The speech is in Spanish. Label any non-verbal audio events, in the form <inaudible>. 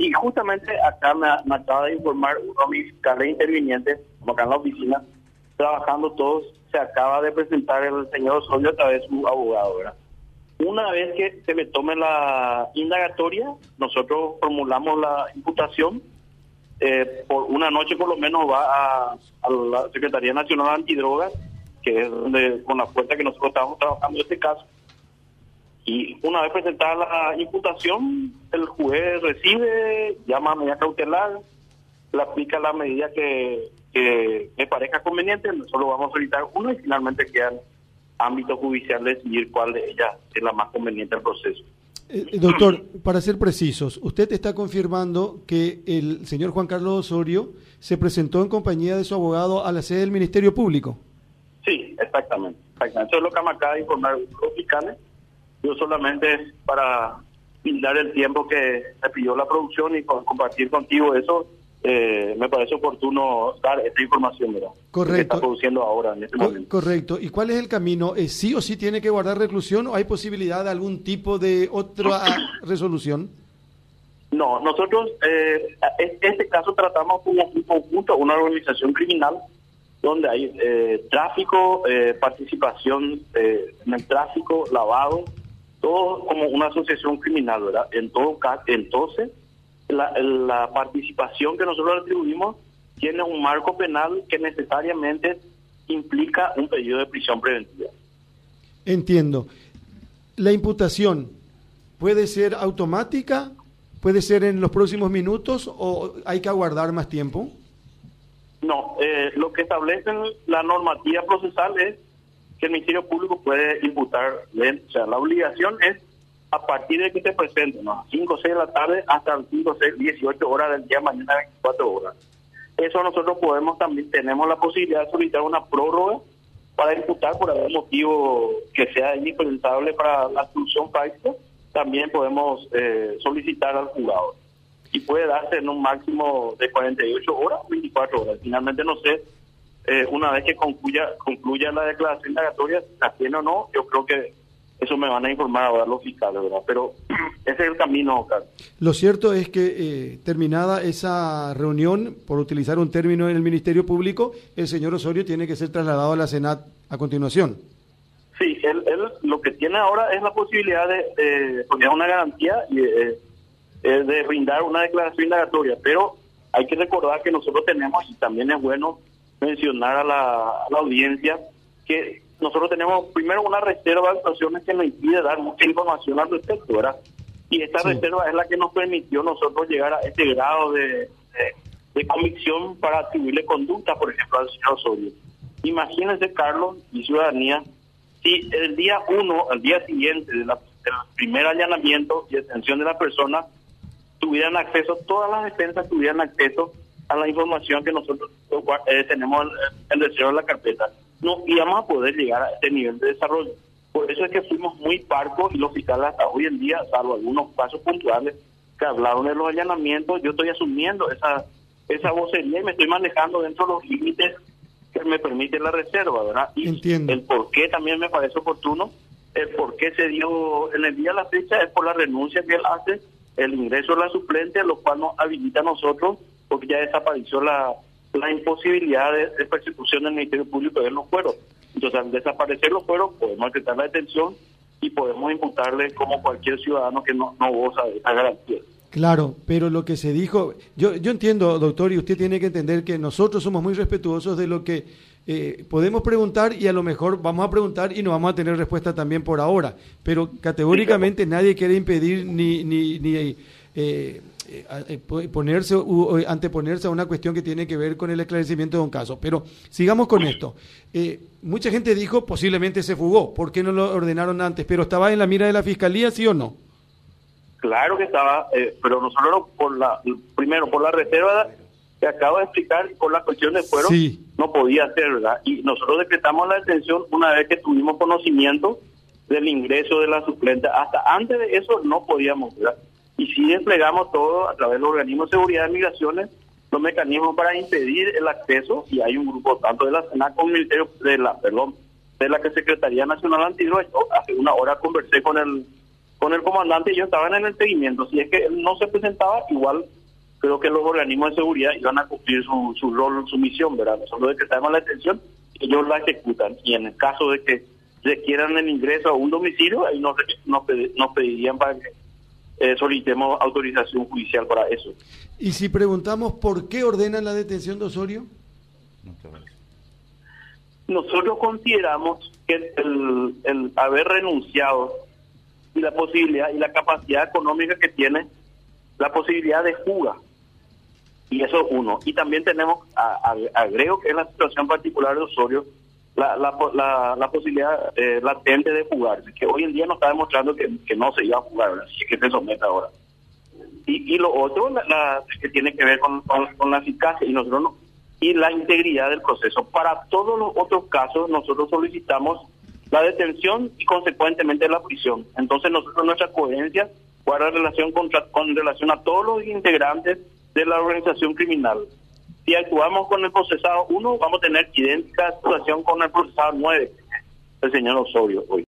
y justamente acá me, acaba de informar uno de mis fiscales intervinientes, como acá en la oficina, trabajando todos, se acaba de presentar el señor Osorio a través de su abogado, ¿verdad? Una vez que se le tome la indagatoria, nosotros formulamos la imputación. Eh, por una noche por lo menos va a, a la Secretaría Nacional Antidrogas, que es donde, con la fuerza que nosotros estamos trabajando en este caso. Y una vez presentada la imputación, el juez recibe, llama a medida cautelar, le aplica la medida que, que me parezca conveniente, nosotros vamos a solicitar uno y finalmente quedan ámbito judicial decidir cuál de ellas es la más conveniente al proceso. Eh, doctor, para ser precisos, usted está confirmando que el señor Juan Carlos Osorio se presentó en compañía de su abogado a la sede del Ministerio Público. Sí, exactamente. exactamente. Eso es lo que me acaba de informar los fiscales. Yo solamente para dar el tiempo que me pidió la producción y compartir contigo eso, eh, me parece oportuno dar esta información, ¿verdad? Correcto. Que está produciendo ahora en este Co momento. Correcto. ¿Y cuál es el camino? ¿Es ¿Sí o sí tiene que guardar reclusión o hay posibilidad de algún tipo de otra <clears throat> resolución? No, nosotros eh, este caso tratamos como un conjunto, una organización criminal donde hay eh, tráfico, eh, participación eh, en el tráfico, lavado, todo como una asociación criminal, ¿verdad? En todo caso, entonces la, la participación que nosotros atribuimos tiene un marco penal que necesariamente implica un pedido de prisión preventiva. Entiendo. La imputación puede ser automática, puede ser en los próximos minutos o hay que aguardar más tiempo. No, eh, lo que establece la normativa procesal es que el Ministerio Público puede imputar, o sea, la obligación es a partir de que se presente, ¿no? 5 o 6 de la tarde hasta 5 o 6, 18 horas del día, mañana 24 horas. Eso nosotros podemos también, tenemos la posibilidad de solicitar una prórroga para imputar por algún motivo que sea indispensable para la solución práctica, también podemos eh, solicitar al juzgado. Y puede darse en un máximo de 48 horas o 24 horas. Finalmente, no sé, eh, una vez que concluya, concluya la declaración indagatoria, la tiene o no, yo creo que eso me van a informar ahora los fiscales, ¿verdad? Pero <clears throat> ese es el camino, Carlos. Lo cierto es que eh, terminada esa reunión, por utilizar un término en el Ministerio Público, el señor Osorio tiene que ser trasladado a la Senat a continuación. Sí, él, él lo que tiene ahora es la posibilidad de eh, poner una garantía y eh, de brindar una declaración indagatoria, pero hay que recordar que nosotros tenemos, y también es bueno mencionar a la, a la audiencia, que nosotros tenemos primero una reserva de actuaciones que nos impide dar mucha información al respecto, ¿verdad? Y esta sí. reserva es la que nos permitió nosotros llegar a este grado de, de, de convicción para atribuirle conducta, por ejemplo, al señor Osorio. Imagínense, Carlos y ciudadanía, si el día uno, al día siguiente de la, del primer allanamiento y detención de la persona, tuvieran acceso, todas las defensas tuvieran acceso a la información que nosotros eh, tenemos en el deseo de la carpeta no íbamos a poder llegar a este nivel de desarrollo. Por eso es que fuimos muy parcos y los fiscales hasta hoy en día, salvo algunos casos puntuales que hablaron de los allanamientos, yo estoy asumiendo esa esa vocería y me estoy manejando dentro de los límites que me permite la reserva, ¿verdad? Y Entiendo. el por qué también me parece oportuno, el por qué se dio en el día de la fecha es por la renuncia que él hace, el ingreso de la suplente, lo cual nos habilita a nosotros, porque ya desapareció la la imposibilidad de, de, persecución del Ministerio Público de los fueros. Entonces, al desaparecer los fueros, podemos aceptar la detención y podemos imputarle como cualquier ciudadano que no, no goza de esa garantía. Claro, pero lo que se dijo, yo, yo entiendo, doctor, y usted tiene que entender que nosotros somos muy respetuosos de lo que eh, podemos preguntar y a lo mejor vamos a preguntar y no vamos a tener respuesta también por ahora, pero categóricamente nadie quiere impedir ni, ni, ni eh, ponerse o anteponerse a una cuestión que tiene que ver con el esclarecimiento de un caso. Pero sigamos con esto. Eh, mucha gente dijo posiblemente se fugó, ¿por qué no lo ordenaron antes? Pero estaba en la mira de la fiscalía, ¿sí o no? Claro que estaba, eh, pero nosotros por la primero por la reserva que acabo de explicar por la cuestión de fuero sí. no podía ser, ¿verdad? Y nosotros decretamos la detención una vez que tuvimos conocimiento del ingreso de la suplente. Hasta antes de eso no podíamos, ¿verdad? Y si desplegamos todo a través del organismo de seguridad de migraciones los mecanismos para impedir el acceso y hay un grupo tanto de la Senat como de la perdón de la Secretaría Nacional Antidrogas hace una hora conversé con el con el comandante ellos estaban en el seguimiento. Si es que él no se presentaba, igual creo que los organismos de seguridad iban a cumplir su, su rol, su misión, ¿verdad? Nosotros decretamos la detención, ellos la ejecutan. Y en el caso de que requieran el ingreso a un domicilio, ahí nos, nos, nos pedirían para que eh, solicitemos autorización judicial para eso. Y si preguntamos por qué ordenan la detención de Osorio. Nosotros consideramos que el, el haber renunciado y la posibilidad y la capacidad económica que tiene, la posibilidad de fuga. Y eso es uno. Y también tenemos, agrego que es la situación particular de Osorio, la, la, la, posibilidad eh, latente de fugarse, que hoy en día nos está demostrando que, que no se iba a jugar, así que se somete ahora. Y, y lo otro la, que tiene que ver con, con, la eficacia y nosotros no, y la integridad del proceso. Para todos los otros casos, nosotros solicitamos la detención y consecuentemente la prisión. Entonces nosotros nuestra coherencia guarda relación con, con relación a todos los integrantes de la organización criminal. Si actuamos con el procesado 1, vamos a tener idéntica situación con el procesado 9, el señor Osorio hoy.